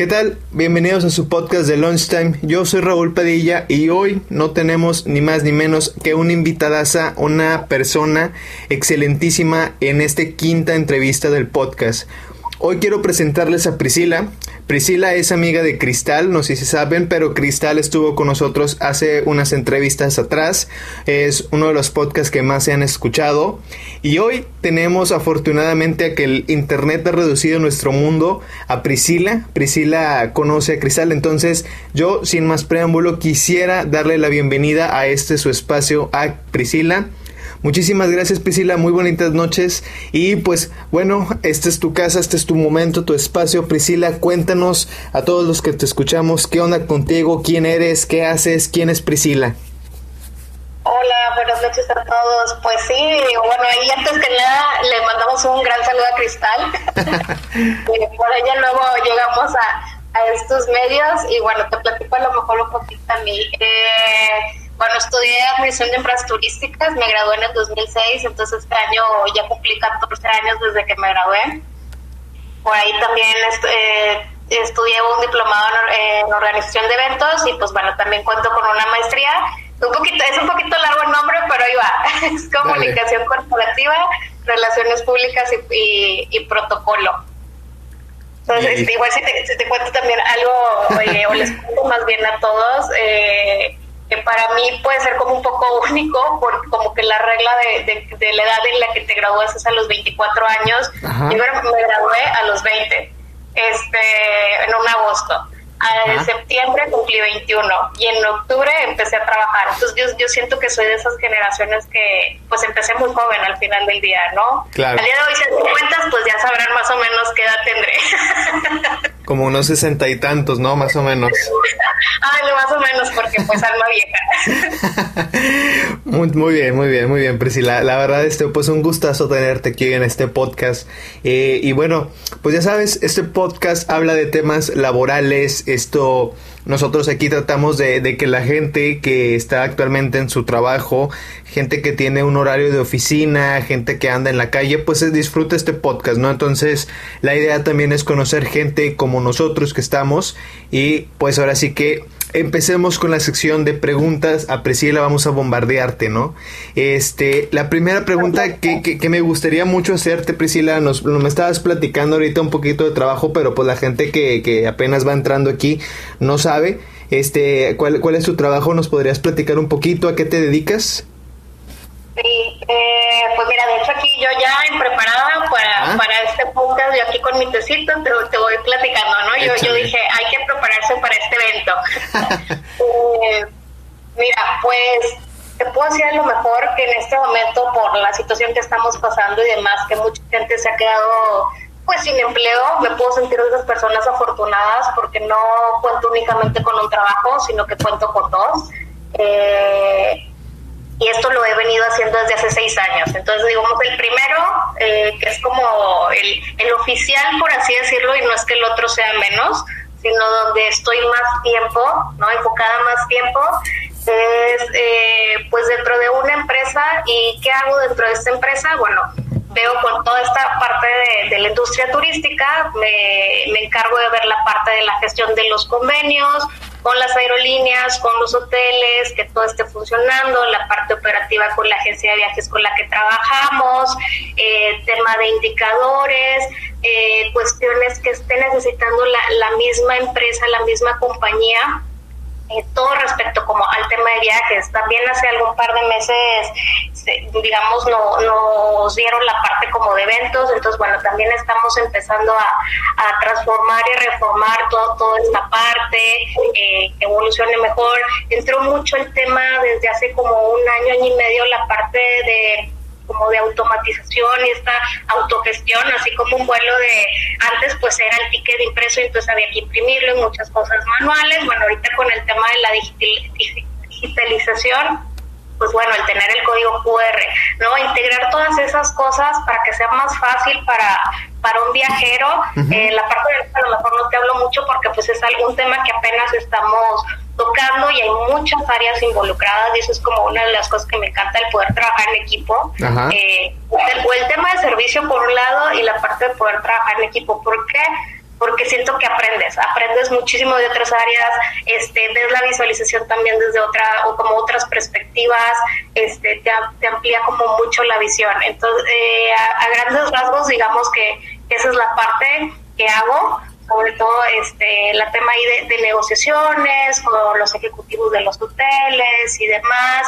¿Qué tal? Bienvenidos a su podcast de Lunchtime. Yo soy Raúl Padilla y hoy no tenemos ni más ni menos que una invitadaza, una persona excelentísima en esta quinta entrevista del podcast. Hoy quiero presentarles a Priscila. Priscila es amiga de Cristal, no sé si saben, pero Cristal estuvo con nosotros hace unas entrevistas atrás. Es uno de los podcasts que más se han escuchado. Y hoy tenemos afortunadamente a que el Internet ha reducido nuestro mundo a Priscila. Priscila conoce a Cristal, entonces yo sin más preámbulo quisiera darle la bienvenida a este su espacio a Priscila. Muchísimas gracias Priscila, muy bonitas noches y pues bueno, esta es tu casa, este es tu momento, tu espacio. Priscila, cuéntanos a todos los que te escuchamos qué onda contigo, quién eres, qué haces, quién es Priscila. Hola, buenas noches a todos. Pues sí, bueno, y antes que nada le mandamos un gran saludo a Cristal. Por ella luego llegamos a, a, estos medios y bueno, te platico a lo mejor un poquito a mí. Eh, bueno, estudié Administración de Empresas Turísticas, me gradué en el 2006, entonces este año ya cumplí 14 años desde que me gradué. Por ahí también eh, estudié un diplomado en, organización de eventos y pues bueno, también cuento con una maestría. Un poquito, es un poquito largo el nombre, pero ahí va. Es comunicación corporativa, relaciones públicas y, protocolo. Entonces, igual si te, si te, cuento también algo, oye, o les cuento más bien a todos, eh, que para mí puede ser como un poco único, porque como que la regla de, de, la edad en la que te gradúas es a los 24 años. Yo me gradué a los 20, este, en un agosto. En septiembre cumplí 21 y en octubre empecé a trabajar. Entonces yo, yo siento que soy de esas generaciones que pues empecé muy joven al final del día, ¿no? Claro. Al día de hoy si cuentas pues ya sabrán más o menos qué edad tendré. Como unos sesenta y tantos, ¿no? Más o menos. Ay, más o menos porque pues alma vieja. muy, muy bien, muy bien, muy bien, Priscila. La verdad, este, pues un gustazo tenerte aquí en este podcast. Eh, y bueno, pues ya sabes, este podcast habla de temas laborales, esto nosotros aquí tratamos de, que la gente que está actualmente en su trabajo, gente que tiene un horario de oficina, gente que anda en la calle, pues disfrute este podcast, ¿no? Entonces, la idea también es conocer gente como nosotros que estamos y pues ahora sí que empecemos con la sección de preguntas. A Priscila vamos a bombardearte, ¿no? Este, la primera pregunta que, que, me gustaría mucho hacerte, Priscila, nos, me estabas platicando ahorita un poquito de trabajo, pero pues la gente que, que apenas va entrando aquí no sabe. Este, ¿cuál, ¿cuál es tu trabajo? ¿Nos podrías platicar un poquito? ¿A qué te dedicas? Sí, eh, pues mira, de hecho aquí yo ya en preparada para, ah. para este podcast, yo aquí con mi tecito te, te voy platicando, ¿no? Yo, yo, dije, hay que prepararse para este evento. eh, mira, pues te puedo decir a lo mejor que en este momento por la situación que estamos pasando y demás, que mucha gente se ha quedado pues sin empleo, me puedo sentir de esas personas afortunadas porque no cuento únicamente con un trabajo, sino que cuento con dos. Eh, y esto lo he venido haciendo desde hace seis años. Entonces, digamos, el primero, eh, que es como el, el, oficial, por así decirlo, y no es que el otro sea menos, sino donde estoy más tiempo, ¿no? Enfocada más tiempo, es eh, pues dentro de una empresa. ¿Y qué hago dentro de esta empresa? Bueno, veo con toda esta parte de, la industria turística, me encargo de ver la parte de la gestión de los convenios, con las aerolíneas, con los hoteles, que todo esté funcionando, la parte operativa con la agencia de viajes con la que trabajamos, eh, tema de indicadores, eh, cuestiones que esté necesitando la, la misma empresa, la misma compañía todo respecto como al tema de viajes. También hace algún par de meses, digamos, no, nos dieron la parte como de eventos, entonces bueno, también estamos empezando a, transformar y reformar todo, toda esta parte, eh, evolucione mejor. Entró mucho el tema desde hace como un año, año y medio, la parte de como de automatización y esta autogestión, así como un vuelo de antes pues era el ticket impreso y entonces había que imprimirlo y muchas cosas manuales. Bueno, ahorita con el tema de la digitalización, pues bueno, el tener el código QR, ¿no? Integrar todas esas cosas para que sea más fácil para, para un viajero. eh, la parte de a lo mejor no te hablo mucho porque pues es algún tema que apenas estamos tocando y hay muchas áreas involucradas y eso es como una de las cosas que me encanta el poder trabajar en equipo. Eh, el, el, tema de servicio por un lado y la parte de poder trabajar en equipo. ¿Por qué? porque siento que aprendes, aprendes muchísimo de otras áreas, este, ves la visualización también desde otra o como otras perspectivas, este, te, amplía como mucho la visión. Entonces, eh, a, grandes rasgos, digamos que esa es la parte que hago, sobre todo este, la tema ahí de, negociaciones con los ejecutivos de los hoteles y demás,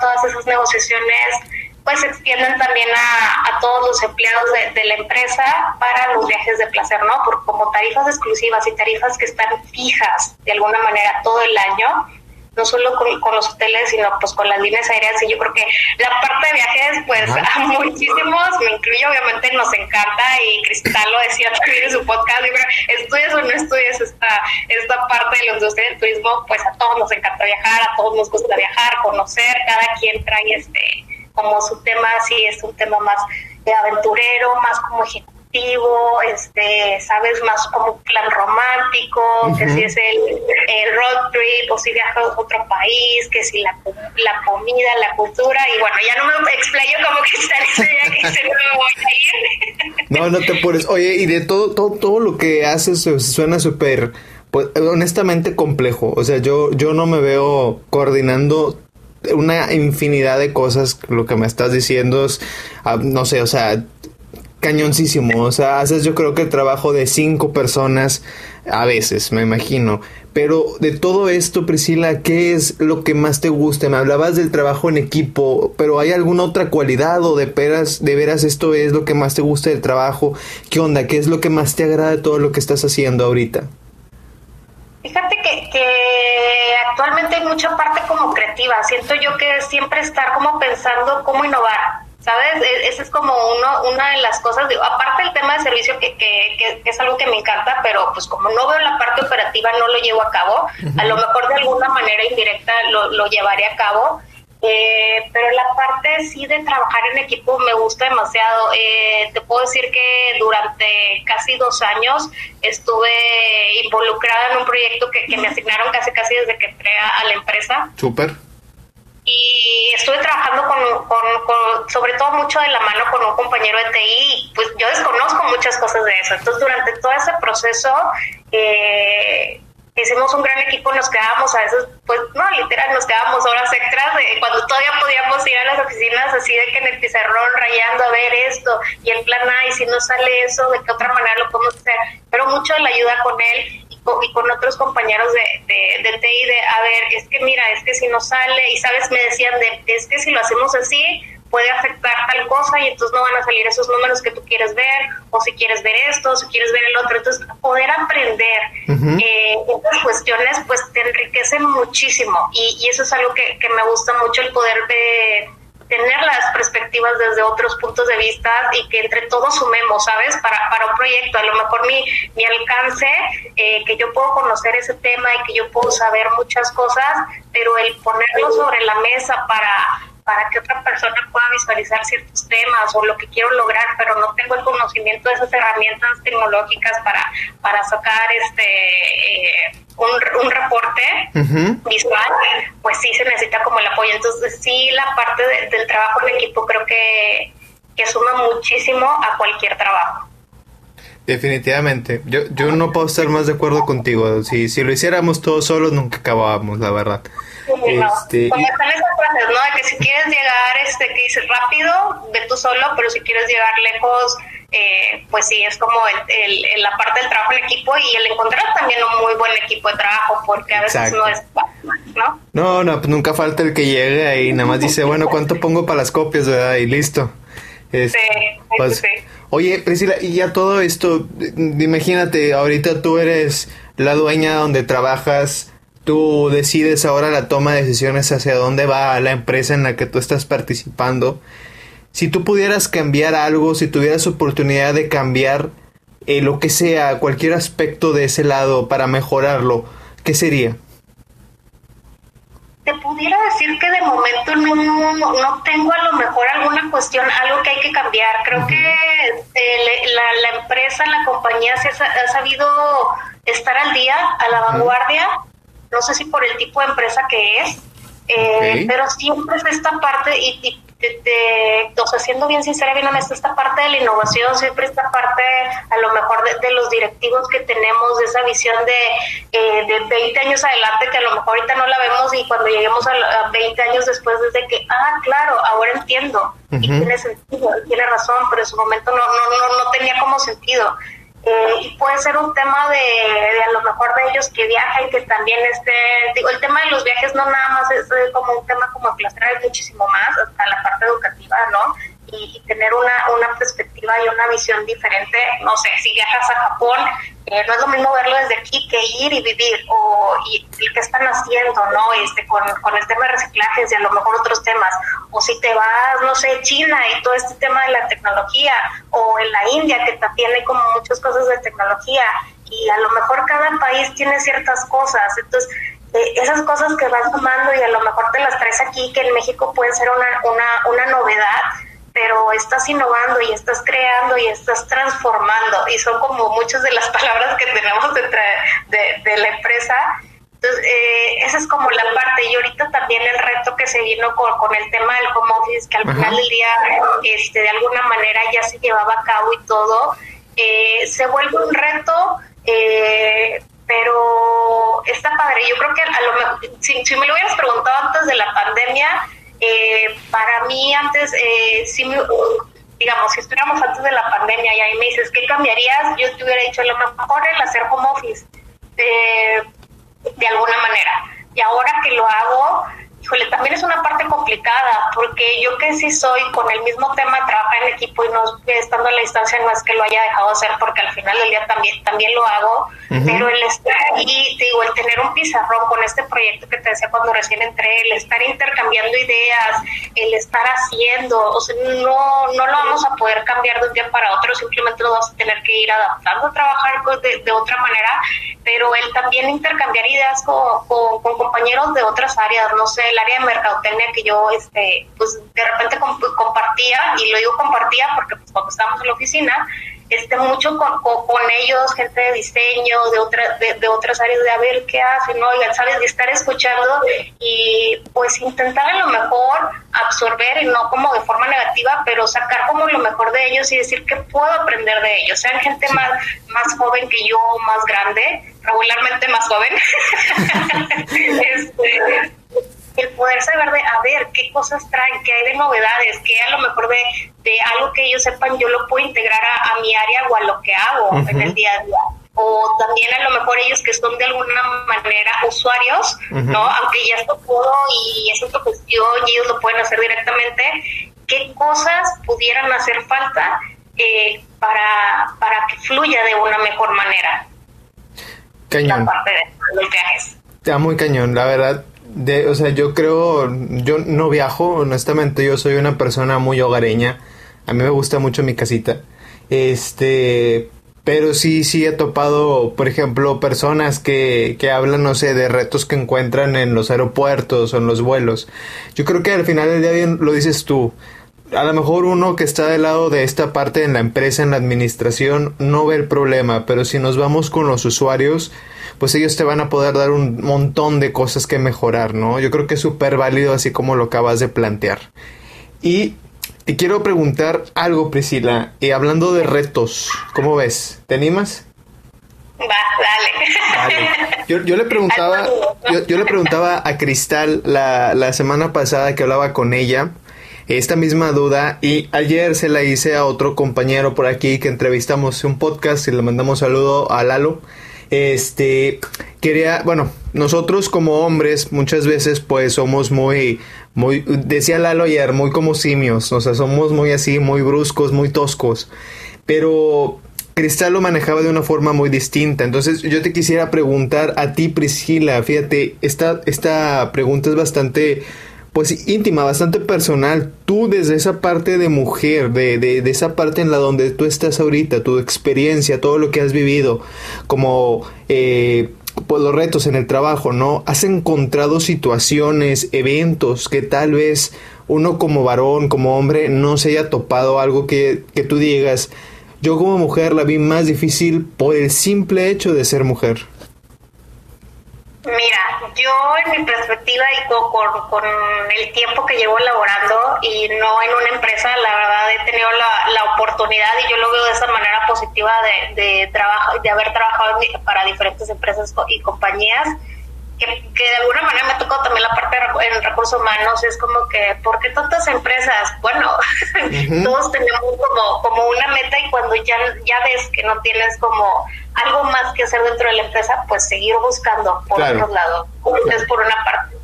todas esas negociaciones pues se extienden también a, todos los empleados de, la empresa para los viajes de placer, ¿no? Por, como tarifas exclusivas y tarifas que están fijas de alguna manera todo el año, no solo con, los hoteles, sino pues con las líneas aéreas. Y yo creo que la parte de viajes, pues a muchísimos, me incluyo, obviamente nos encanta. Y Cristal lo decía también en su podcast, estudias o no estudias esta, esta parte de la industria del turismo, pues a todos nos encanta viajar, a todos nos gusta viajar, conocer, cada quien trae este como su tema sí es un tema más de aventurero, más como ejecutivo, este, sabes, más como plan romántico, que si es el, road trip o si viajas a otro país, que si la, la comida, la cultura, y bueno, ya no me explayo como que ya que se me voy a ir. No, no te apures. Oye, y de todo, todo, todo lo que haces suena súper, pues, honestamente complejo. O sea, yo, yo no me veo coordinando una infinidad de cosas. Lo que me estás diciendo es, ah, no sé, o sea, cañoncísimo. O sea, haces yo creo que el trabajo de cinco personas a veces, me imagino. Pero de todo esto, Priscila, ¿qué es lo que más te gusta? Me hablabas del trabajo en equipo, pero ¿hay alguna otra cualidad o de veras, de veras esto es lo que más te gusta del trabajo? ¿Qué onda? ¿Qué es lo que más te agrada de todo lo que estás haciendo ahorita? Fíjate que, actualmente hay mucha parte como creativa. Siento yo que siempre estar como pensando cómo innovar, ¿sabes? E, ese es como uno, una de las cosas, aparte del tema de servicio que, que, es algo que me encanta, pero pues como no veo la parte operativa no lo llevo a cabo, a lo mejor de alguna manera indirecta lo, lo llevaré a cabo eh, pero la parte sí de trabajar en equipo me gusta demasiado. Eh, te puedo decir que durante casi dos años estuve involucrada en un proyecto que, me asignaron casi casi desde que entré a, la empresa. Súper. Y estuve trabajando sobre todo mucho de la mano con un compañero de TI, pues yo desconozco muchas cosas de eso. Entonces durante todo ese proceso... Eh, hicimos un gran equipo, nos quedábamos a veces, pues no, literal, nos quedábamos horas extras cuando todavía podíamos ir a las oficinas así de que en el pizarrón rayando a ver esto y el plan A y si no sale eso, de qué otra manera lo podemos hacer, pero mucho de la ayuda con él y con, otros compañeros de, de, de TI de, a ver, es que mira, es que si no sale y sabes, me decían de, es que si lo hacemos así, puede afectar tal cosa y entonces no van a salir esos números que tú quieres ver, o si quieres ver esto, o si quieres ver el otro. Entonces, poder aprender eh, estas cuestiones, pues te enriquece muchísimo. Y, y eso es algo que, que, me gusta mucho, el poder de tener las perspectivas desde otros puntos de vista y que entre todos sumemos, ¿sabes? Para, para un proyecto. A lo mejor mi, mi alcance, eh, que yo puedo conocer ese tema y que yo puedo saber muchas cosas, pero el ponerlo sobre la mesa para para que otra persona pueda visualizar ciertos temas o lo que quiero lograr, pero no tengo el conocimiento de esas herramientas tecnológicas para, para sacar este eh, un, reporte visual, pues sí se necesita como el apoyo. Entonces sí, la parte del trabajo en equipo creo que, que suma muchísimo a cualquier trabajo. Definitivamente. Yo, yo no puedo estar más de acuerdo contigo. Si, si lo hiciéramos todos solos, nunca acabábamos, la verdad. Este, Como están esas frases, ¿no? De que si quieres llegar, este, que dices rápido, ve tú solo, pero si quieres llegar lejos, eh, pues sí, es como el, la parte del trabajo en equipo y el encontrar también un muy buen equipo de trabajo, porque a veces no es ¿no? No, no, pues nunca falta el que llegue y nada más dice, bueno, ¿cuánto pongo para las copias, verdad? Y listo. Este, sí, pues, sí. Oye, Priscila, y ya todo esto, imagínate, ahorita tú eres la dueña donde trabajas, tú decides ahora la toma de decisiones hacia dónde va la empresa en la que tú estás participando. Si tú pudieras cambiar algo, si tuvieras oportunidad de cambiar eh, lo que sea, cualquier aspecto de ese lado para mejorarlo, ¿qué sería? te pudiera decir que de momento no, no tengo a lo mejor alguna cuestión, algo que hay que cambiar. Creo que eh, la, la, empresa, la compañía se ha, sabido estar al día, a la vanguardia. No sé si por el tipo de empresa que es, Eh, pero siempre es esta parte, y, de, o sea, siendo bien sincera, bien honesta, esta parte de la innovación, siempre esta parte a lo mejor de, los directivos que tenemos, de esa visión de, eh, de 20 años adelante, que a lo mejor ahorita no la vemos y cuando lleguemos a, 20 años después, desde que, ah, claro, ahora entiendo, y tiene sentido, tiene razón, pero en su momento no, no, no, no tenía como sentido. Eh, y puede ser un tema de, de, a lo mejor de ellos que viajan y que también esté, digo, el tema de los viajes no nada más es como un tema como hay muchísimo más, hasta la parte educativa, ¿no? Y, tener una, una perspectiva y una visión diferente. No sé, si viajas a Japón, eh, no es lo mismo verlo desde aquí que ir y vivir, o y, qué están haciendo, ¿no? Este, con, con el tema de reciclajes y a lo mejor otros temas. O si te vas, no sé, China y todo este tema de la tecnología, o en la India, que también hay como muchas cosas de tecnología, y a lo mejor cada país tiene ciertas cosas. Entonces, eh, esas cosas que vas tomando y a lo mejor te las traes aquí, que en México pueden ser una, una, una novedad, pero estás innovando y estás creando y estás transformando y son como muchas de las palabras que tenemos dentro de, la empresa. Entonces, eh, esa es como la parte y ahorita también el reto que se vino con, con el tema del home office, que al final del día este, de alguna manera ya se llevaba a cabo y todo, eh, se vuelve un reto, eh, pero está padre. Yo creo que a lo mejor, si, si me lo hubieras preguntado antes de la pandemia, eh, para mí antes, eh, si digamos, si estuviéramos antes de la pandemia y ahí me dices, ¿qué cambiarías? Yo te hubiera dicho, lo mejor el hacer home office, eh, de alguna manera. Y ahora que lo hago, híjole, también es una parte complicada, porque yo que sí soy con el mismo tema, trabajar en equipo y no estando a la distancia, no es que lo haya dejado hacer, porque al final del día también, también lo hago, pero el estar ahí, digo, el tener un pizarrón con este proyecto que te decía cuando recién entré, el estar intercambiando ideas, el estar haciendo, o sea, no, no lo vamos a poder cambiar de un día para otro, simplemente lo vamos a tener que ir adaptando a trabajar de, de otra manera, pero el también intercambiar ideas con, con, con compañeros de otras áreas, no sé, el área de mercadotecnia que yo, este, pues de repente compartía, y lo digo compartía porque pues cuando estábamos en la oficina, este, mucho con, con, ellos, gente de diseño, de, otra, de, otras áreas, de a ver qué hacen, ¿no? Y, ¿sabes? De estar escuchando y pues intentar a lo mejor absorber y no como de forma negativa, pero sacar como lo mejor de ellos y decir que puedo aprender de ellos. Sean gente más, más joven que yo, más grande, regularmente más joven. este, el poder saber de, a ver, qué cosas traen, qué hay de novedades, qué a lo mejor de, de algo que ellos sepan yo lo puedo integrar a, mi área o a lo que hago en el día a día. O también a lo mejor ellos que son de alguna manera usuarios, ¿no? Aunque ya esto puedo y es otra cuestión y ellos lo pueden hacer directamente, ¿qué cosas pudieran hacer falta eh, para, para que fluya de una mejor manera? Cañón. La parte de los viajes. Está muy cañón, la verdad de, o sea, yo creo, yo no viajo, honestamente, yo soy una persona muy hogareña. A mí me gusta mucho mi casita. Este, pero sí, sí he topado, por ejemplo, personas que, que hablan, no sé, de retos que encuentran en los aeropuertos o en los vuelos. Yo creo que al final del día bien lo dices tú. A lo mejor uno que está del lado de esta parte en la empresa, en la administración, no ve el problema, pero si nos vamos con los usuarios, pues ellos te van a poder dar un montón de cosas que mejorar, ¿no? Yo creo que es súper válido así como lo acabas de plantear. Y te quiero preguntar algo, Priscila, y hablando de retos, ¿cómo ves? ¿Te animas? Va, dale. Yo, le preguntaba, yo, le preguntaba a Cristal la, la semana pasada que hablaba con ella esta misma duda y ayer se la hice a otro compañero por aquí que entrevistamos un podcast y le mandamos saludo a Lalo este, quería, bueno, nosotros como hombres muchas veces pues somos muy, muy, decía Lalo ayer, muy como simios, o sea, somos muy así, muy bruscos, muy toscos, pero Cristal lo manejaba de una forma muy distinta. Entonces yo te quisiera preguntar a ti, Priscila, fíjate, esta, esta pregunta es bastante pues íntima, bastante personal. Tú desde esa parte de mujer, de, de, esa parte en la donde tú estás ahorita, tu experiencia, todo lo que has vivido, como eh, pues los retos en el trabajo, ¿no? Has encontrado situaciones, eventos que tal vez uno como varón, como hombre, no se haya topado algo que, que tú digas, yo como mujer la vi más difícil por el simple hecho de ser mujer. Mira, yo en mi perspectiva y con, con, el tiempo que llevo elaborando y no en una empresa, la verdad he tenido la, la oportunidad y yo lo veo de esa manera positiva de, de, trabajo, de haber trabajado para diferentes empresas y compañías que, de alguna manera me tocado también la parte de, en recursos humanos, es como que, ¿por qué tantas empresas? Bueno, todos tenemos como, como una meta y cuando ya, ya ves que no tienes como algo más que hacer dentro de la empresa, pues seguir buscando por otro lado, es por una parte.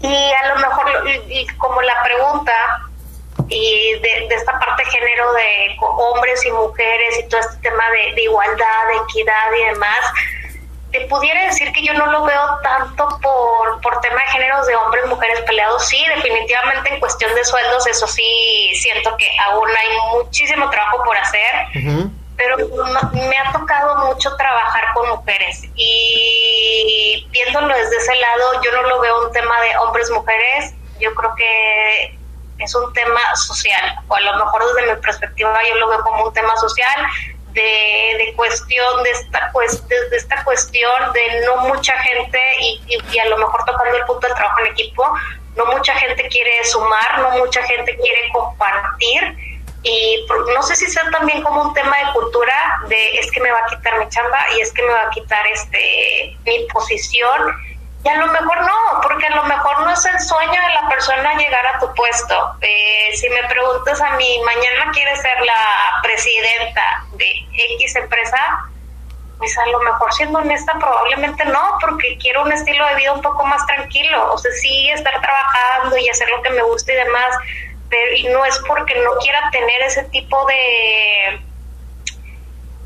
Y a lo mejor, y, como la pregunta, y de, de, esta parte de género de hombres y mujeres y todo este tema de, de igualdad, de equidad y demás, te pudiera decir que yo no lo veo tanto por, por tema de géneros de hombres, mujeres peleados. Sí, definitivamente en cuestión de sueldos, eso sí, siento que aún hay muchísimo trabajo por hacer. Pero me ha tocado mucho trabajar con mujeres y viéndolo desde ese lado, yo no lo veo un tema de hombres-mujeres, yo creo que es un tema social, o a lo mejor desde mi perspectiva yo lo veo como un tema social de, cuestión de esta, de, esta cuestión de no mucha gente y, a lo mejor tocando el punto del trabajo en equipo, no mucha gente quiere sumar, no mucha gente quiere compartir. Y no sé si sea también como un tema de cultura de es que me va a quitar mi chamba y es que me va a quitar este mi posición y a lo mejor no, porque a lo mejor no es el sueño de la persona llegar a tu puesto. Eh, si me preguntas a mí, mañana quieres ser la presidenta de X empresa, pues a lo mejor siendo honesta probablemente no, porque quiero un estilo de vida un poco más tranquilo. O sea, sí estar trabajando y hacer lo que me gusta y demás, pero y no es porque no quiera tener ese tipo de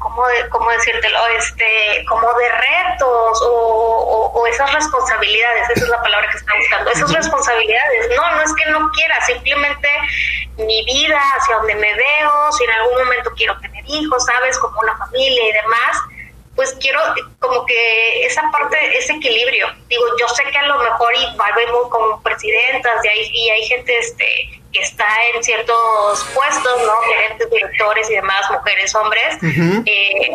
¿cómo, de, cómo decírtelo? Este, como de retos o, o, esas responsabilidades, esa es la palabra que está buscando, esas responsabilidades, no, no es que no quiera, simplemente mi vida, hacia donde me veo, si en algún momento quiero tener hijos, ¿sabes? Como una familia y demás, pues quiero como que esa parte, ese equilibrio. Digo, yo sé que a lo mejor y vemos como presidentas y hay, y hay gente este que está en ciertos puestos, ¿no? Gerentes, directores y demás, mujeres, hombres. eh,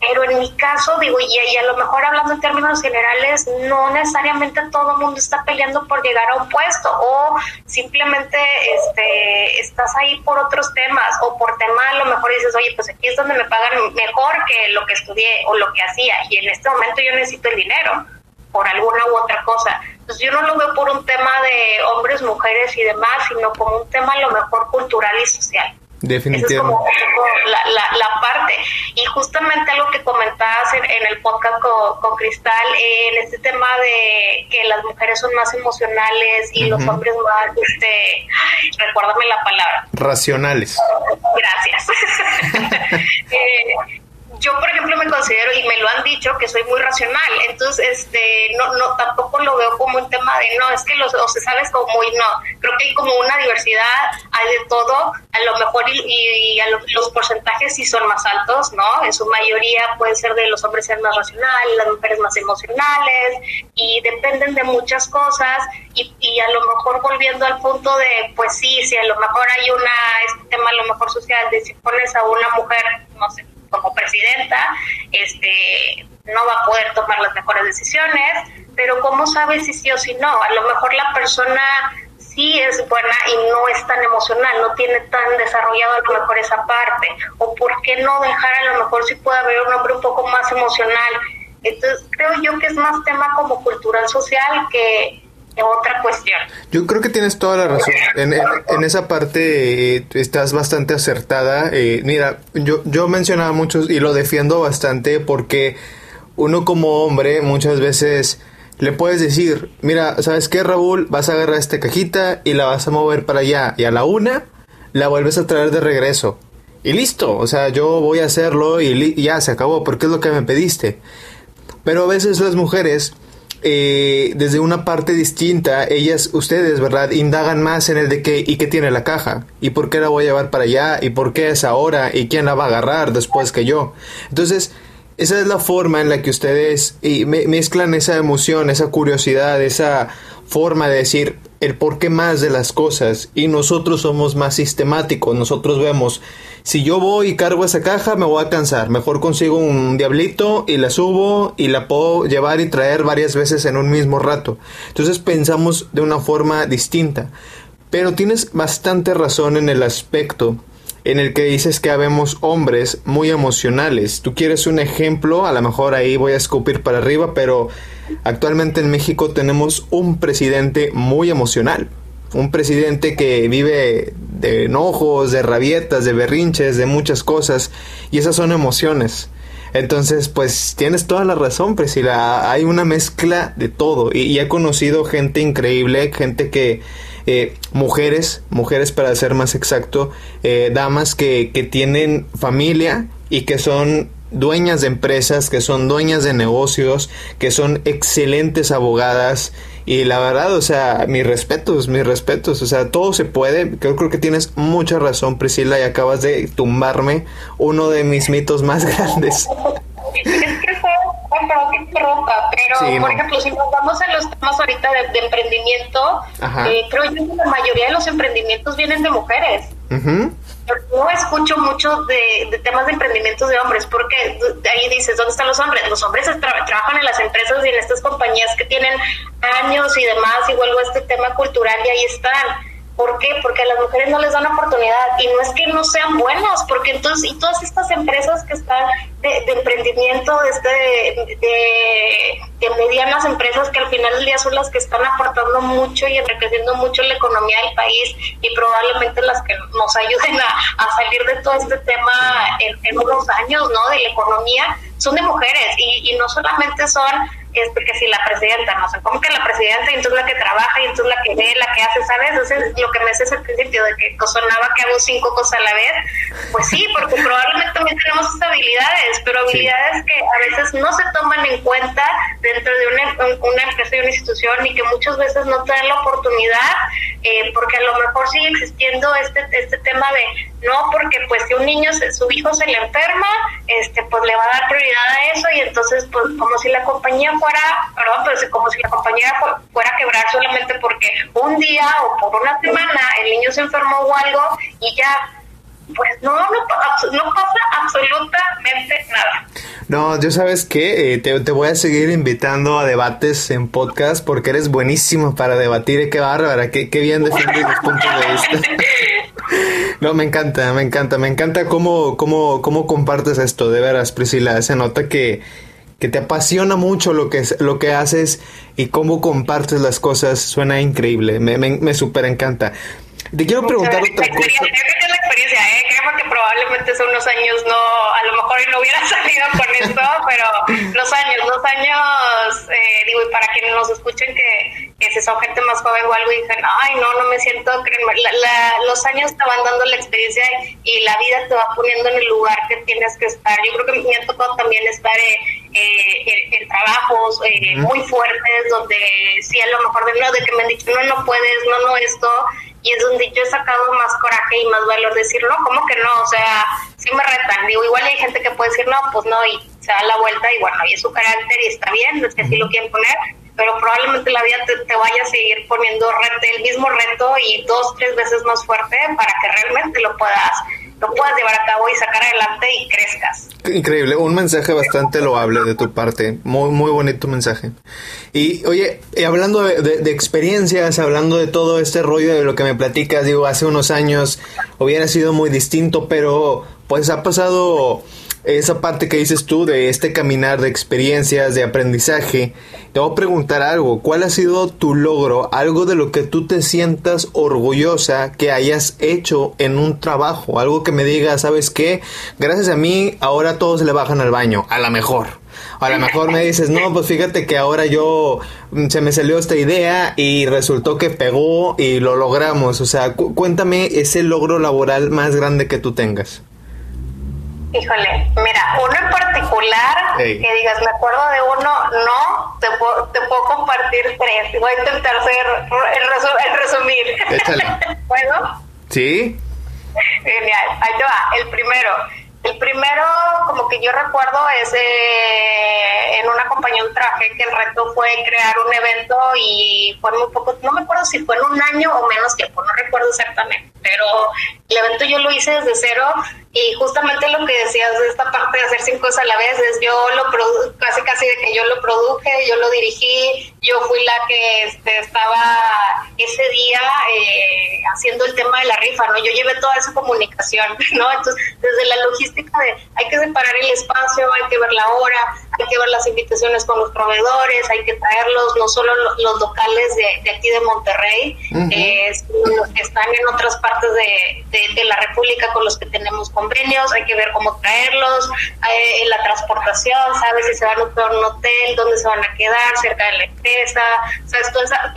pero en mi caso, digo, y, y, a lo mejor hablando en términos generales, no necesariamente todo el mundo está peleando por llegar a un puesto o simplemente este, estás ahí por otros temas o por temas a lo mejor dices, oye, pues aquí es donde me pagan mejor que lo que estudié o lo que hacía y en este momento yo necesito el dinero por alguna u otra cosa. Entonces yo no lo veo por un tema de hombres, mujeres y demás, sino como un tema a lo mejor cultural y social. Definitivamente. Esa es como, la, la, parte. Y justamente algo que comentabas en, el podcast con, Cristal, en este tema de que las mujeres son más emocionales y los hombres más, este, recuérdame la palabra. Racionales. Gracias. eh, yo por ejemplo me considero y me lo han dicho que soy muy racional. Entonces este no no tampoco lo veo como un tema de no es que los o se sabes como muy no. Creo que hay como una diversidad hay de todo. A lo mejor y, los porcentajes sí son más altos no en su mayoría puede ser de los hombres ser más racionales las mujeres más emocionales y dependen de muchas cosas. Y, y a lo mejor volviendo al punto de pues sí si a lo mejor hay una este tema a lo mejor social de si pones a una mujer no sé como presidenta, este, no va a poder tomar las mejores decisiones, pero ¿cómo sabe si sí o si no? A lo mejor la persona sí es buena y no es tan emocional, no tiene tan desarrollado a lo mejor esa parte, o por qué no dejar a lo mejor si puede haber un hombre un poco más emocional. Entonces creo yo que es más tema como cultural social que otra cuestión. Yo creo que tienes toda la razón. En, esa parte eh, estás bastante acertada. Eh, mira, yo, yo mencionaba muchos y lo defiendo bastante porque uno como hombre muchas veces le puedes decir, mira, ¿sabes qué, Raúl? Vas a agarrar esta cajita y la vas a mover para allá. Y a la una la vuelves a traer de regreso. Y listo, o sea, yo voy a hacerlo y ya se acabó, porque es lo que me pediste. Pero a veces las mujeres eh, desde una parte distinta, ellas, ustedes, ¿verdad? Indagan más en el de qué y qué tiene la caja, y por qué la voy a llevar para allá, y por qué es ahora, y quién la va a agarrar después que yo. Entonces, esa es la forma en la que ustedes mezclan esa emoción, esa curiosidad, esa forma de decir, el por qué más de las cosas y nosotros somos más sistemáticos. Nosotros vemos, si yo voy y cargo esa caja me voy a cansar, mejor consigo un diablito y la subo y la puedo llevar y traer varias veces en un mismo rato. Entonces pensamos de una forma distinta. Pero tienes bastante razón en el aspecto en el que dices que habemos hombres muy emocionales. Tú quieres un ejemplo, a lo mejor ahí voy a escupir para arriba, pero actualmente en México tenemos un presidente muy emocional. Un presidente que vive de enojos, de rabietas, de berrinches, de muchas cosas, y esas son emociones. Entonces, pues tienes toda la razón, Priscila. Hay una mezcla de todo. Y, he conocido gente increíble, gente que, eh, mujeres, mujeres para ser más exacto, eh, damas que, que tienen familia y que son dueñas de empresas, que son dueñas de negocios, que son excelentes abogadas. Y la verdad, o sea, mis respetos, mis respetos. O sea, todo se puede. Creo, creo que tienes mucha razón, Priscila, y acabas de tumbarme uno de mis mitos más grandes. Es que pero por ejemplo, si nos vamos a los temas ahorita de, emprendimiento, eh, creo yo que la mayoría de los emprendimientos vienen de mujeres. No escucho mucho de, temas de emprendimientos de hombres, porque ahí dices, ¿dónde están los hombres? Los hombres trabajan en las empresas y en estas compañías que tienen años y demás, y vuelvo a este tema cultural y ahí están ¿Por qué? Porque a las mujeres no les dan oportunidad y no es que no sean buenos, porque entonces, y todas estas empresas que están de, emprendimiento, de, de, medianas empresas que al final del día son las que están aportando mucho y enriqueciendo mucho la economía del país y probablemente las que nos ayuden a, salir de todo este tema en, unos años, ¿no? De la economía, son de mujeres y no solamente son este, que si la presidenta, no sé, como que la presidenta y entonces la que trabaja y entonces la que ve, la que hace, ¿sabes? Entonces lo que me hace es el principio de que sonaba que hago cinco cosas a la vez, pues sí, porque probablemente también tenemos esas habilidades, pero habilidades que a veces no se toman en cuenta dentro de una, una empresa y una institución y que muchas veces no te dan la oportunidad, eh, porque a lo mejor sigue existiendo este, este tema de no porque pues si un niño su hijo se le enferma este pues le va a dar prioridad a eso y entonces pues como si la compañía fuera perdón pero como si la compañía fuera a quebrar solamente porque un día o por una semana el niño se enfermó o algo y ya pues no, no, pasa absolutamente nada. No, yo sabes que eh, te, voy a seguir invitando a debates en podcast porque eres buenísimo para debatir. Qué bárbara, qué, qué bien defiendes los puntos de vista. No, me encanta, me encanta, me encanta cómo, cómo, cómo compartes esto, de veras, Priscila. Se nota que, que te apasiona mucho lo que, lo que haces y cómo compartes las cosas. Suena increíble, me, me, me súper encanta. Te quiero preguntar otra cosa. Creo la experiencia, ¿eh? Creo que probablemente hace unos años no, a lo mejor no hubiera salido con esto, pero los años, los años, eh, digo, y para quienes nos escuchen que, que si son gente más joven o algo y dicen, ay, no, no me siento, los años te van dando la experiencia y la vida te va poniendo en el lugar que tienes que estar. Yo creo que me ha tocado también estar eh, en, trabajos eh, muy fuertes donde sí a lo mejor de, no, de que me han dicho, no, no puedes, no, no, esto y es donde yo he sacado más coraje y más valor decir, no, ¿cómo que no? O sea, sí me retan. Digo, igual hay gente que puede decir, no, pues no, y se da la vuelta y bueno, y es su carácter y está bien, es que así lo quieren poner, pero probablemente la vida te, vaya a seguir poniendo el mismo reto y dos, tres veces más fuerte para que realmente lo puedas lo puedas llevar a cabo y sacar adelante y crezcas. Increíble, un mensaje bastante loable de tu parte, muy muy bonito mensaje. Y oye, hablando de, experiencias, hablando de todo este rollo de lo que me platicas, digo, hace unos años hubiera sido muy distinto, pero pues ha pasado esa parte que dices tú de este caminar de experiencias, de aprendizaje, te voy a preguntar algo. ¿Cuál ha sido tu logro? Algo de lo que tú te sientas orgullosa que hayas hecho en un trabajo. Algo que me diga, ¿sabes qué? Gracias a mí, ahora todos le bajan al baño. A lo mejor. A lo mejor me dices, no, pues fíjate que ahora yo mm, se me salió esta idea y resultó que pegó y lo logramos. O sea, cuéntame ese logro laboral más grande que tú tengas. Híjole, mira, uno en particular, que digas, me acuerdo de uno, no, te puedo, te puedo compartir tres. Voy a intentar hacer el, resumir. Échale. ¿Puedo? Sí. Genial, ahí te va. El primero, El primero, como que yo recuerdo, es eh, en una compañía de traje que el reto fue crear un evento y fue muy poco, no me acuerdo si fue en un año o menos tiempo, no recuerdo exactamente, pero el evento yo lo hice desde cero y justamente lo que decías de esta parte de hacer cinco cosas a la vez es yo lo produje, casi casi de que yo lo produje, yo lo dirigí, yo fui la que este, estaba ese día eh, haciendo el tema de la rifa, ¿no? Yo llevé toda esa comunicación, ¿no? Entonces, desde la logística de hay que separar el espacio, hay que ver la hora, hay que ver las invitaciones con los proveedores, hay que traerlos, no solo los, locales de, aquí de Monterrey, eh, los que están en otras partes de, de, la República con los que tenemos convenios, hay que ver cómo traerlos, eh, la transportación, sabes si se van a un hotel, dónde se van a quedar, cerca de la empresa, sabes, todo, esa,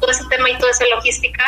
todo ese tema y toda esa logística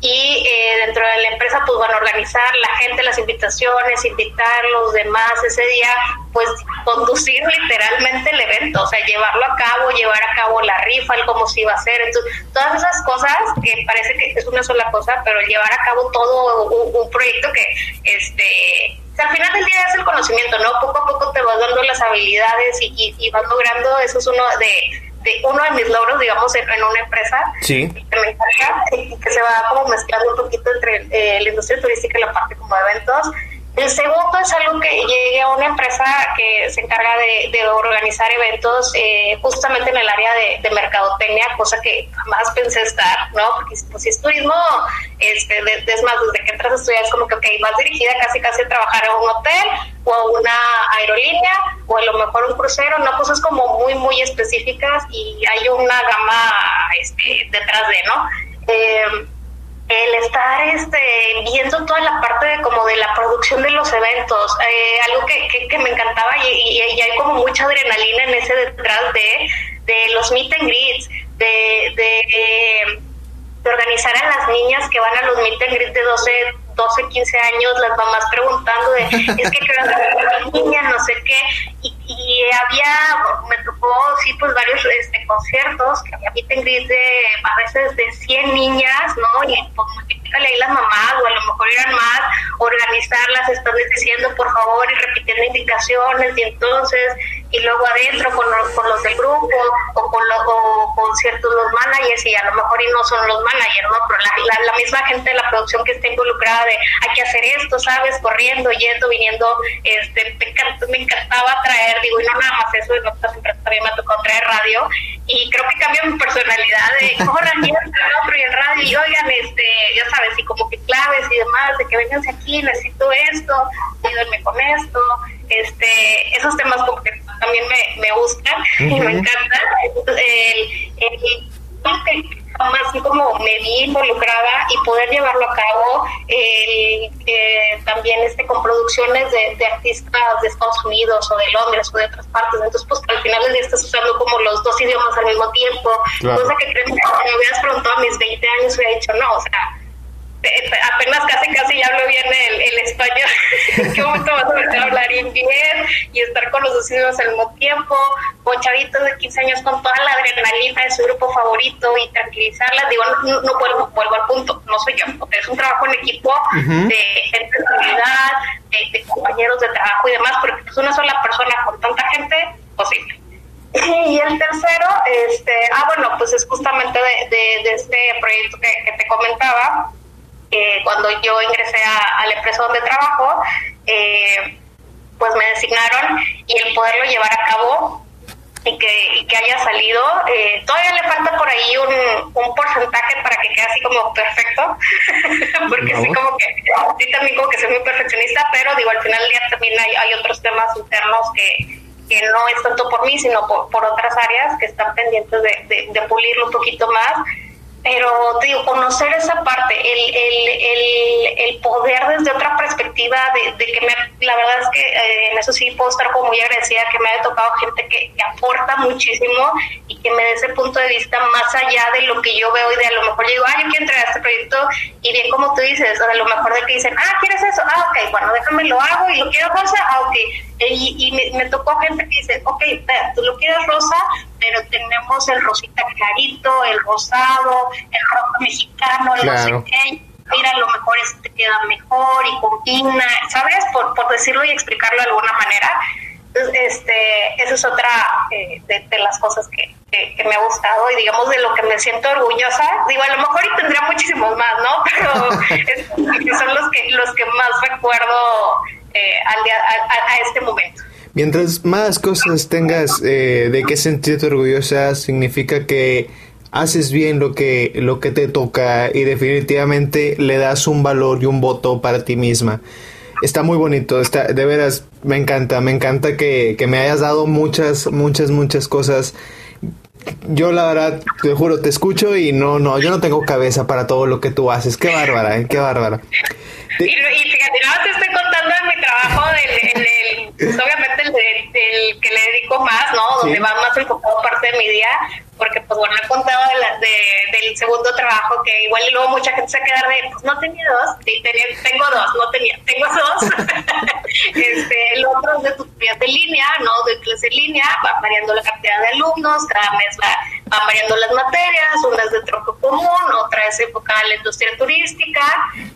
y eh, dentro de la empresa pues a organizar la gente las invitaciones, invitar los demás ese día, pues conducir literalmente el evento, o sea, llevarlo a cabo, llevar a cabo la rifa, el cómo se iba a hacer, entonces todas esas cosas que parece que es una sola cosa, pero llevar a cabo todo un, proyecto que este al final del día es el conocimiento, ¿no? Poco a poco te vas dando las habilidades y, y vas logrando, eso es uno de uno de mis logros, digamos, en, una empresa sí. que me encanta y que se va como mezclando un poquito entre eh, la industria turística y la parte como de eventos. El segundo es algo que llegué a una empresa que se encarga de, organizar eventos eh, justamente en el área de, mercadotecnia, cosa que jamás pensé estar, ¿no? Porque pues, si es turismo, este, es más, desde que entras a estudiar es como que, ok, vas dirigida casi casi a trabajar a un hotel o a una aerolínea o a lo mejor un crucero, no cosas como muy, muy específicas y hay una gama este, detrás de, ¿no? Eh, el estar este, viendo toda la parte de como de la producción de los eventos, eh, algo que, que, me encantaba y, y, hay como mucha adrenalina en ese detrás de, de los meet and greets, de, de, de, organizar a las niñas que van a los meet and greets de 12, 12, 15 años, las mamás preguntando de, es que quiero las niñas, no sé qué, y, y, había, me tocó, sí, pues varios este, conciertos, que había meet and de, a veces de 100 niñas, ¿no? Y pues multiplícale ahí las mamás, o a lo mejor eran más, organizarlas, están diciendo por favor y repitiendo indicaciones, y entonces y luego adentro con, con los del grupo o con, lo, con ciertos los managers y a lo mejor y no son los managers, ¿no? Pero la, misma gente de la producción que está involucrada de hay que hacer esto, ¿sabes? Corriendo, yendo, viniendo, este, me, encantaba traer, digo, y no nada más eso, no, también me tocado traer radio y creo que cambia mi personalidad de corran y el radio y oigan, este, ya sabes, y como que claves y demás, de que venganse aquí, necesito esto, ayúdenme con esto, este, esos temas como que también me, me gustan y me encantan. El, el, así como me vi involucrada y poder llevarlo a cabo el, también este con producciones de, de, artistas de Estados Unidos o de Londres o de otras partes. Entonces pues al final del día estás usando como los dos idiomas al mismo tiempo. Cosa que creo que me hubieras preguntado a mis 20 años hubiera dicho no o sea apenas casi casi ya hablo bien el, el español, ¿en qué momento vas a empezar a hablar inglés y estar con los dos idiomas al mismo tiempo? Con chavitos de 15 años con toda la adrenalina de su grupo favorito y tranquilizarlas, digo, no, no vuelvo, vuelvo, al punto, no soy yo, es un trabajo en equipo de gente de, de, compañeros de trabajo y demás, porque es una sola persona con tanta gente, posible. Y el tercero, este, ah, bueno, pues es justamente de, de, este proyecto que, que te comentaba, eh, cuando yo ingresé a, la empresa donde trabajo, eh, pues me designaron y el poderlo llevar a cabo y que, que haya salido, eh, todavía le falta por ahí un, un, porcentaje para que quede así como perfecto, porque sí como que, sí también como que soy muy perfeccionista, pero digo, al final del día también hay, hay otros temas internos que, que no es tanto por mí, sino por, por otras áreas que están pendientes de, de, de pulirlo un poquito más pero te digo, conocer esa parte, el, el, el, el poder desde otra perspectiva, de, de que me, la verdad es que eh, en eso sí puedo estar como muy agradecida, que me haya tocado gente que, aporta muchísimo y que me dé ese punto de vista más allá de lo que yo veo y de a lo mejor yo digo, ah, yo quiero entregar este proyecto y bien como tú dices, a lo mejor de que dicen, ah, ¿quieres eso? Ah, ok, bueno, déjame lo hago y lo quiero rosa, ah, ok. Y, y me, me, tocó gente que dice, ok, tú lo quieres rosa, pero tenemos el rosita clarito, el rosado, el rojo mexicano, el no sé qué. mira, a lo mejor esto te queda mejor y combina, ¿sabes? Por, por decirlo y explicarlo de alguna manera. este, eso es otra eh, de, las cosas que, que, me ha gustado y digamos de lo que me siento orgullosa. Digo, a lo mejor y tendría muchísimos más, ¿no? Pero son los que, los que más recuerdo eh, al día, a, este momento. Mientras más cosas tengas eh, de qué sentirte orgullosa, significa que haces bien lo que, lo que te toca y definitivamente le das un valor y un voto para ti misma. Está muy bonito, está, de veras, me encanta, me encanta que, que me hayas dado muchas, muchas, muchas cosas. Yo la verdad, te juro, te escucho y no, no, yo no tengo cabeza para todo lo que tú haces. Qué bárbara, ¿eh? qué bárbara. Y, fíjate, no te estoy del, el, pues, obviamente el, que le dedico más, ¿no? Donde va más enfocado parte de mi día, porque pues bueno, he contado de del segundo trabajo que igual y luego mucha gente se queda de, pues no tenía dos, sí, tenía, tengo dos, no tenía, tengo dos. este, el otro es de tutorías de línea, ¿no? De clase en línea, va variando la cantidad de alumnos, cada mes va, van variando las materias, una es de tronco común, otra es enfocada en la industria turística,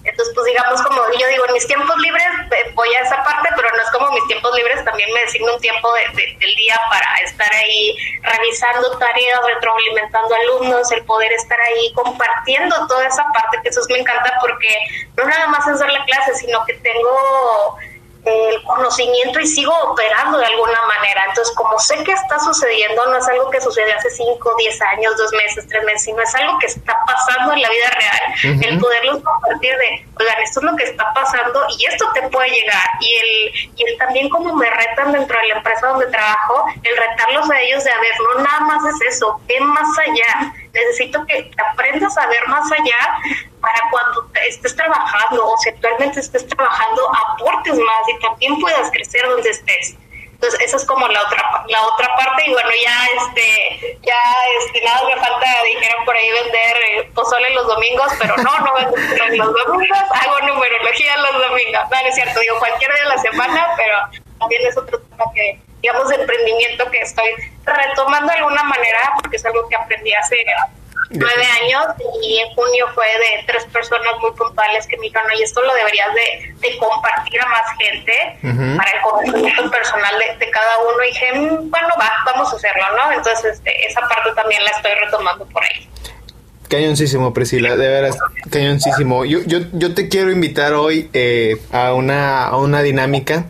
entonces pues digamos como yo digo, en mis tiempos libres eh, voy a esa parte, pero no es como mis tiempos libres, también me designo un tiempo de, del día para estar ahí revisando tareas, retroalimentando alumnos, el poder estar ahí compartiendo toda esa parte, que eso me encanta porque no nada más es dar la clase, sino que tengo el conocimiento y sigo operando de alguna manera. Entonces, como sé que está sucediendo, no es algo que sucede hace 5, 10 años, 2 meses, 3 meses, sino es algo que está pasando en la vida real. El poderlos compartir de, oigan, esto es lo que está pasando y esto te puede llegar. Y el, y el también como me retan dentro de la empresa donde trabajo, el retarlos a ellos de, a ver, no nada más es eso, ve más allá. Necesito que aprendas a ver más allá para cuando estés trabajando o si actualmente estés trabajando, aportes más y también puedas crecer donde estés. Entonces, esa es como la otra la otra parte y bueno, ya este ya este nada me falta dijeron por ahí vender eh, pozole los domingos, pero no, no vendo los domingos, hago numerología los domingos. No, es cierto, digo cualquier día de la semana, pero también es otro tema que digamos de emprendimiento que estoy retomando de alguna manera porque es algo que aprendí hace nueve años y en junio fue de tres personas muy puntuales que me dijeron, y esto lo deberías de, compartir a más gente para el conocimiento personal de, cada uno. Y dije, mm, bueno, va, vamos a hacerlo, ¿no? Entonces, este, esa parte también la estoy retomando por ahí. Cañoncísimo, Priscila, de veras, cañoncísimo. Yo, yo, yo te quiero invitar hoy eh, a, una, a una dinámica.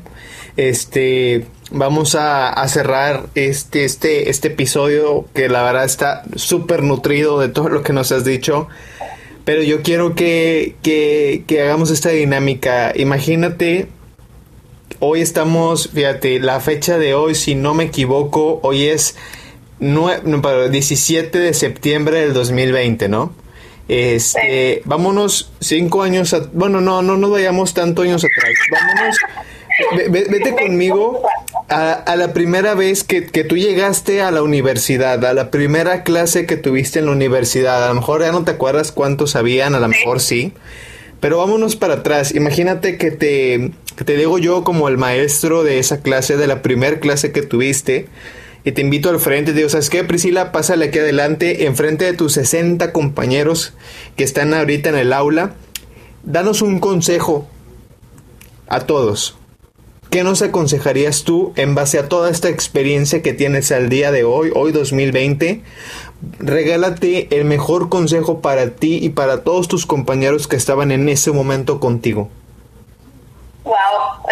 Este, vamos a, cerrar este, este, este episodio que la verdad está súper nutrido de todo lo que nos has dicho. Pero yo quiero que, que, que hagamos esta dinámica. Imagínate, hoy estamos, fíjate, la fecha de hoy, si no me equivoco, hoy es 17 de septiembre del 2020, ¿no? Este, vámonos cinco años, bueno, no, no nos vayamos tanto años atrás. Vámonos, vete conmigo a, la primera vez que, tú llegaste a la universidad, a la primera clase que tuviste en la universidad, a lo mejor ya no te acuerdas cuántos habían, a lo mejor sí, pero vámonos para atrás. Imagínate que te, que te digo yo como el maestro de esa clase, de la primera clase que tuviste, y te invito al frente digo, ¿sabes qué, Priscila? Pásale aquí adelante, enfrente de tus 60 compañeros que están ahorita en el aula. Danos un consejo a todos. ¿Qué nos aconsejarías tú en base a toda esta experiencia que tienes al día de hoy, hoy 2020? Regálate el mejor consejo para ti y para todos tus compañeros que estaban en ese momento contigo. Wow,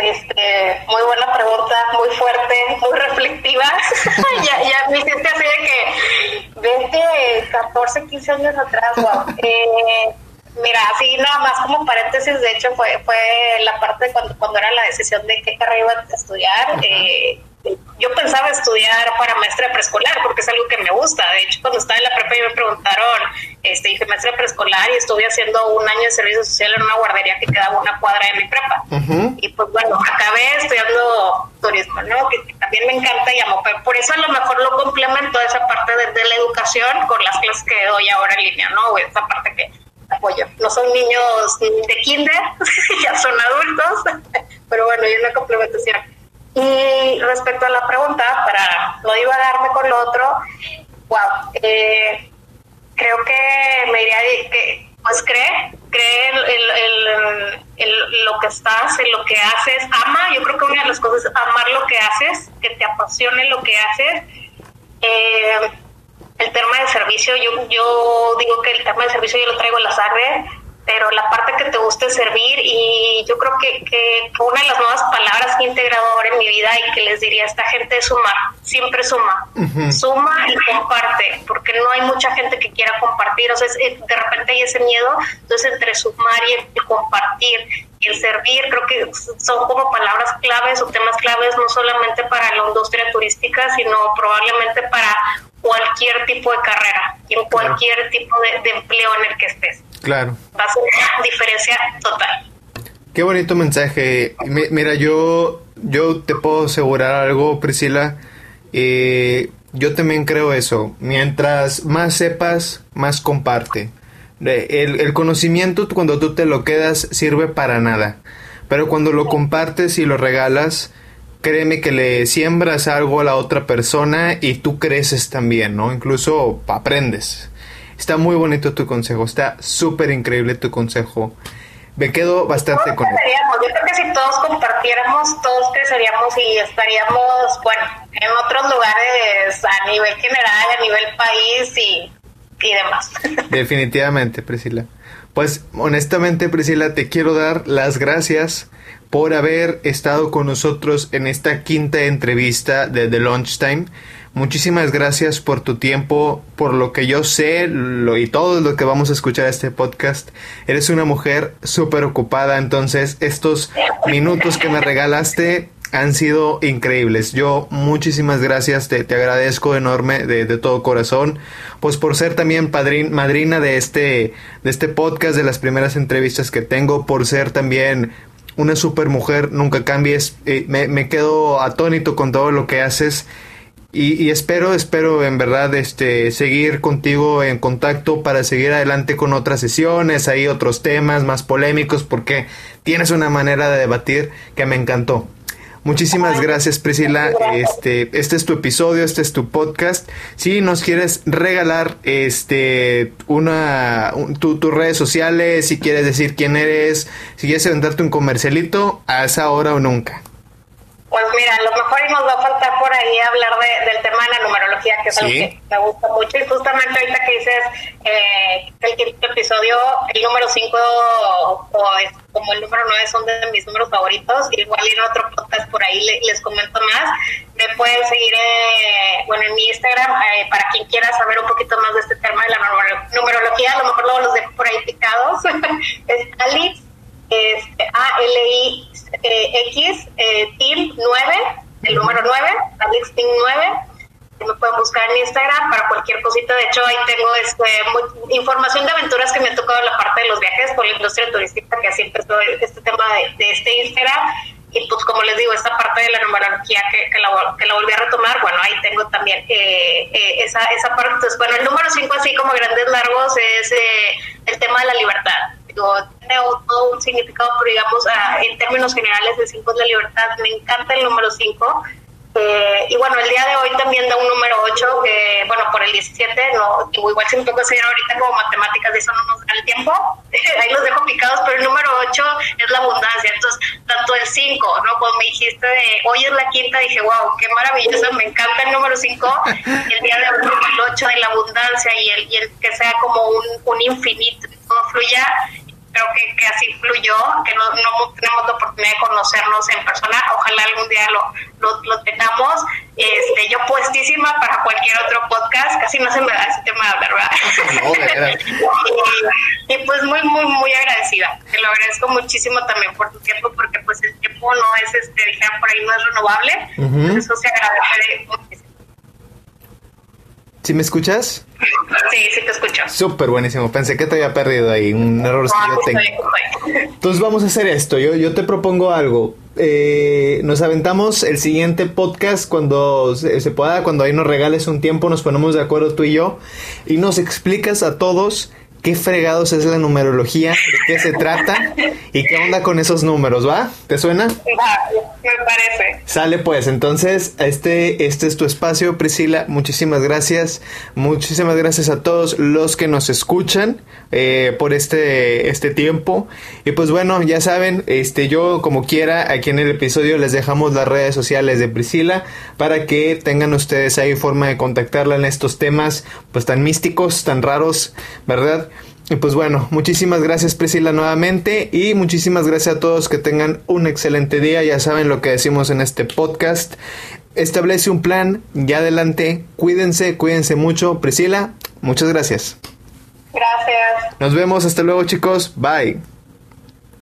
este, muy buena pregunta, muy fuerte, muy reflectiva. ya, ya me hiciste así de que 20, 14, 15 años atrás, wow. Eh, Mira, sí, nada más como paréntesis, de hecho fue fue la parte cuando, cuando era la decisión de qué carrera iba a estudiar. Eh, yo pensaba estudiar para maestra de preescolar porque es algo que me gusta. De hecho, cuando estaba en la prepa y me preguntaron, este, dije maestra de preescolar y estuve haciendo un año de servicio social en una guardería que quedaba una cuadra de mi prepa. Y pues bueno, acabé estudiando turismo, ¿no? Que, también me encanta y amo. Pero por eso a lo mejor lo complemento esa parte de, de la educación con las clases que doy ahora en línea, ¿no? Esa parte que apoyo. No son niños de kinder, ya son adultos, pero bueno, hay una complementación. Y respecto a la pregunta, para no darme con lo otro, wow, eh, creo que me diría que pues cree, cree en, lo que estás, en lo que haces, ama, yo creo que una de las cosas es amar lo que haces, que te apasione lo que haces. Eh, el tema de servicio, yo, yo digo que el tema de servicio yo lo traigo en la sangre, pero la parte que te gusta es servir y yo creo que, que una de las nuevas palabras que he integrado ahora en mi vida y que les diría a esta gente es sumar, siempre suma, suma y comparte, porque no hay mucha gente que quiera compartir, o sea, de repente hay ese miedo, entonces entre sumar y el compartir y el servir, creo que son como palabras claves o temas claves no solamente para la industria turística, sino probablemente para cualquier tipo de carrera y en cualquier tipo de, empleo en el que estés. Claro. Va a ser una diferencia total. Qué bonito mensaje. Mira, yo, yo te puedo asegurar algo, Priscila. Eh, yo también creo eso. Mientras más sepas, más comparte. El, el, conocimiento cuando tú te lo quedas sirve para nada. Pero cuando lo compartes y lo regalas, créeme que le siembras algo a la otra persona y tú creces también, ¿no? Incluso aprendes. Está muy bonito tu consejo, está súper increíble tu consejo. Me quedo bastante con Yo creo que si todos compartiéramos, todos creceríamos y estaríamos, bueno, en otros lugares a nivel general, a nivel país y, y demás. Definitivamente, Priscila. Pues honestamente, Priscila, te quiero dar las gracias por haber estado con nosotros en esta quinta entrevista de The Lunchtime. Muchísimas gracias por tu tiempo, por lo que yo sé y todo lo que vamos a escuchar este podcast. Eres una mujer súper ocupada, entonces estos minutos que me regalaste han sido increíbles. Yo muchísimas gracias, te, te agradezco enorme de, de, todo corazón, pues por ser también padrin, madrina de este, de este podcast, de las primeras entrevistas que tengo, por ser también una super mujer, nunca cambies. Eh, me, quedo atónito con todo lo que haces. Y, espero, espero en verdad este, seguir contigo en contacto para seguir adelante con otras sesiones, hay otros temas más polémicos, porque tienes una manera de debatir que me encantó. Muchísimas gracias Priscila. Este, este es tu episodio, este es tu podcast. Si nos quieres regalar este una tus redes sociales, si quieres decir quién eres, si quieres venderte un comercialito, a esa hora o nunca. Pues mira, a lo mejor nos va a faltar por ahí hablar del tema de la numerología, que es algo que me gusta mucho. Y justamente ahorita que dices eh, el quinto episodio, el número 5 o es, como el número 9 son de mis números favoritos. Igual en otro podcast por ahí les comento más. Me pueden seguir eh, bueno, en mi Instagram eh, para quien quiera saber un poquito más de este tema de la numerología. A lo mejor luego los dejo por ahí picados. es Alice este, A-L-I-X, eh, TIM 9, el número 9, Alex TIM 9. Me pueden buscar en Instagram para cualquier cosita. De hecho, ahí tengo este, información de aventuras que me ha tocado en la parte de los viajes por la industria turística, que así empezó este tema de, este Instagram. Y pues como les digo, esta parte de la numerología que, que, la, que la volví a retomar, bueno, ahí tengo también eh, eh, esa, esa parte. Entonces, bueno, el número 5 así como grandes largos es eh, el tema de la libertad tiene todo un significado, pero digamos, ah, en términos generales, el 5 es la libertad. Me encanta el número 5. Eh, y bueno, el día de hoy también da un número 8, que bueno, por el 17, no, igual si me toca seguir ahorita como matemáticas, eso no nos da el tiempo, ahí los dejo picados, pero el número 8 es la abundancia, entonces, tanto el 5, ¿no? Cuando me dijiste de hoy es la quinta, dije, wow, qué maravilloso, me encanta el número 5, el día de hoy el 8 de la abundancia y el, y el que sea como un, un infinito, todo fluya, creo que, que así fluyó, que no, no, tenemos la oportunidad de conocernos en persona, ojalá algún día lo, lo, tengamos. Este, yo puestísima para cualquier otro podcast, casi no se me da ese tema de hablar, ¿verdad? y, pues muy, muy, muy agradecida. Te lo agradezco muchísimo también por tu tiempo, porque pues el tiempo no es, este, por ahí no es renovable, eso se agradece. ¿Sí me escuchas? Sí, sí te escucho. Súper buenísimo. Pensé que te había perdido ahí. Un error que yo tengo. Entonces vamos a hacer esto. Yo, yo te propongo algo. Eh, nos aventamos el siguiente podcast cuando se, pueda, cuando ahí nos regales un tiempo, nos ponemos de acuerdo tú y yo y nos explicas a todos qué fregados es la numerología, de qué se trata y qué onda con esos números, ¿va? ¿Te suena? Va. Me parece. Sale pues, entonces este, este es tu espacio, Priscila. Muchísimas gracias. Muchísimas gracias a todos los que nos escuchan eh, por este, este tiempo. Y pues bueno, ya saben, este, yo como quiera, aquí en el episodio les dejamos las redes sociales de Priscila para que tengan ustedes ahí forma de contactarla en estos temas pues tan místicos, tan raros, ¿verdad? Y pues bueno, muchísimas gracias Priscila nuevamente y muchísimas gracias a todos que tengan un excelente día. Ya saben lo que decimos en este podcast. Establece un plan, ya adelante, cuídense, cuídense mucho. Priscila, muchas gracias. Gracias. Nos vemos, hasta luego chicos, bye.